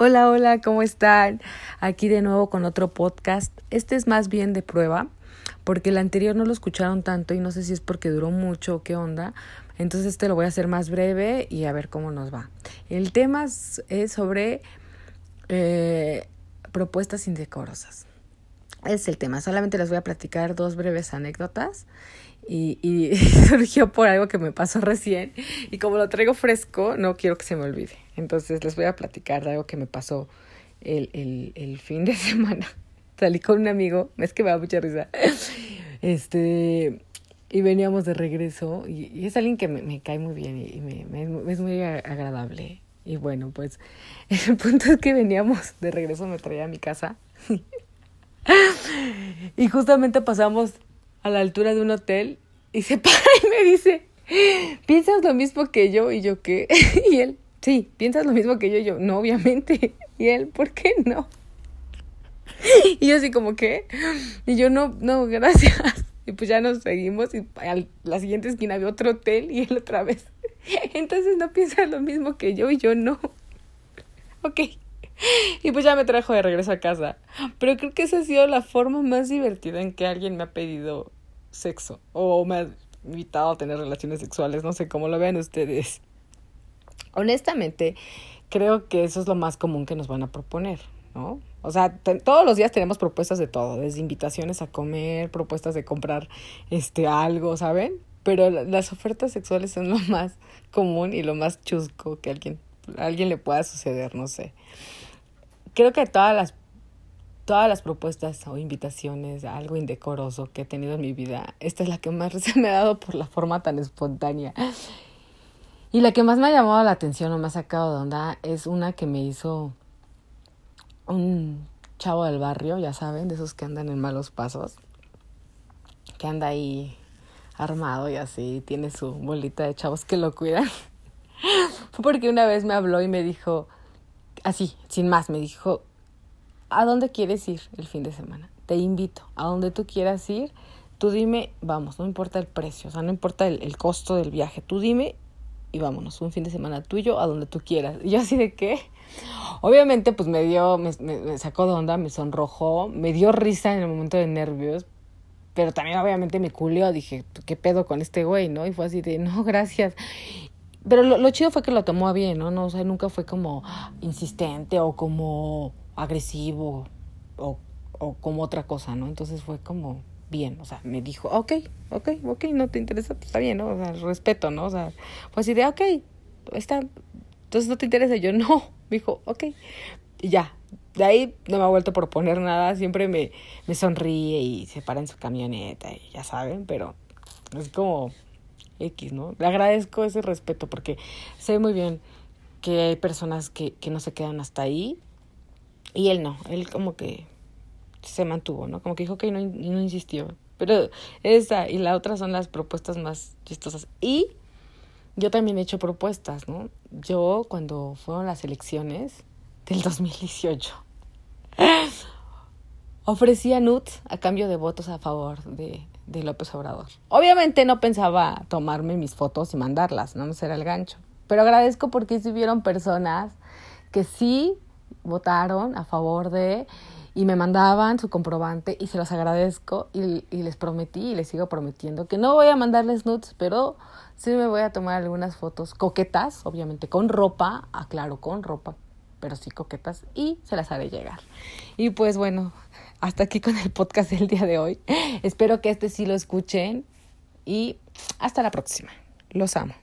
Hola, hola, ¿cómo están? Aquí de nuevo con otro podcast. Este es más bien de prueba, porque el anterior no lo escucharon tanto y no sé si es porque duró mucho o qué onda. Entonces este lo voy a hacer más breve y a ver cómo nos va. El tema es sobre eh, propuestas indecorosas. Es el tema. Solamente les voy a platicar dos breves anécdotas y, y surgió por algo que me pasó recién y como lo traigo fresco no quiero que se me olvide. Entonces les voy a platicar de algo que me pasó el, el, el fin de semana. Salí con un amigo, es que me da mucha risa. Este, y veníamos de regreso y, es alguien que me, me, cae muy bien y me, es muy agradable. Y bueno, pues el punto es que veníamos de regreso, me traía a mi casa. Y justamente pasamos a la altura de un hotel y se para y me dice, ¿piensas lo mismo que yo? Y yo, ¿qué? y él, sí, ¿piensas lo mismo que yo? Y yo, no, obviamente. Y él, ¿por qué no? Y yo así como, ¿qué? Y yo, no, no, gracias. Y pues ya nos seguimos y a la siguiente esquina había otro hotel y él otra vez. Entonces no piensas lo mismo que yo y yo no. Ok. Y pues ya me trajo de regreso a casa. Pero creo que esa ha sido la forma más divertida en que alguien me ha pedido sexo o me ha invitado a tener relaciones sexuales, no sé cómo lo vean ustedes. Honestamente, creo que eso es lo más común que nos van a proponer, ¿no? O sea, todos los días tenemos propuestas de todo, desde invitaciones a comer, propuestas de comprar este algo, ¿saben? Pero las ofertas sexuales son lo más común y lo más chusco que alguien, alguien le pueda suceder, no sé creo que todas las todas las propuestas o invitaciones algo indecoroso que he tenido en mi vida, esta es la que más se me ha dado por la forma tan espontánea. Y la que más me ha llamado la atención o me ha sacado de onda es una que me hizo un chavo del barrio, ya saben, de esos que andan en malos pasos, que anda ahí armado y así, tiene su bolita de chavos que lo cuidan. Fue porque una vez me habló y me dijo, así, sin más, me dijo, ¿a dónde quieres ir el fin de semana? Te invito, a donde tú quieras ir, tú dime, vamos, no importa el precio, o sea, no importa el, el costo del viaje, tú dime y vámonos, un fin de semana tuyo, a donde tú quieras. Y yo así de qué. Obviamente, pues me dio, me, me, sacó de onda, me sonrojó, me dio risa en el momento de nervios, pero también obviamente me culió, dije, ¿qué pedo con este güey, no? Y fue así de, no, gracias. Pero lo, chido fue que lo tomó bien, ¿no? ¿no? O sea, nunca fue como insistente o como agresivo o, o como otra cosa, ¿no? Entonces fue como bien, o sea, me dijo, ok, ok, ok, no te interesa, pues está bien, ¿no? O sea, respeto, ¿no? O sea, fue así de, ok, está, entonces no te interesa, yo no, me dijo, ok, y ya, de ahí no me ha vuelto a proponer nada, siempre me, me sonríe y se para en su camioneta, y ya saben, pero es como, X, ¿no? Le agradezco ese respeto porque sé muy bien que hay personas que, que no se quedan hasta ahí y él no, él como que se mantuvo, ¿no? Como que dijo que no, no insistió. Pero esa y la otra son las propuestas más chistosas. Y yo también he hecho propuestas, ¿no? Yo cuando fueron las elecciones del 2018 ofrecía nuts a cambio de votos a favor de, de López Obrador. Obviamente no pensaba tomarme mis fotos y mandarlas, no será el gancho. Pero agradezco porque sí personas que sí votaron a favor de y me mandaban su comprobante y se los agradezco y, y, les prometí y les sigo prometiendo que no voy a mandarles nudes, pero sí me voy a tomar algunas fotos coquetas, obviamente con ropa, aclaro, con ropa, pero sí coquetas y se las haré llegar. Y pues bueno, hasta aquí con el podcast del día de hoy. Espero que este sí lo escuchen y hasta la próxima. Los amo.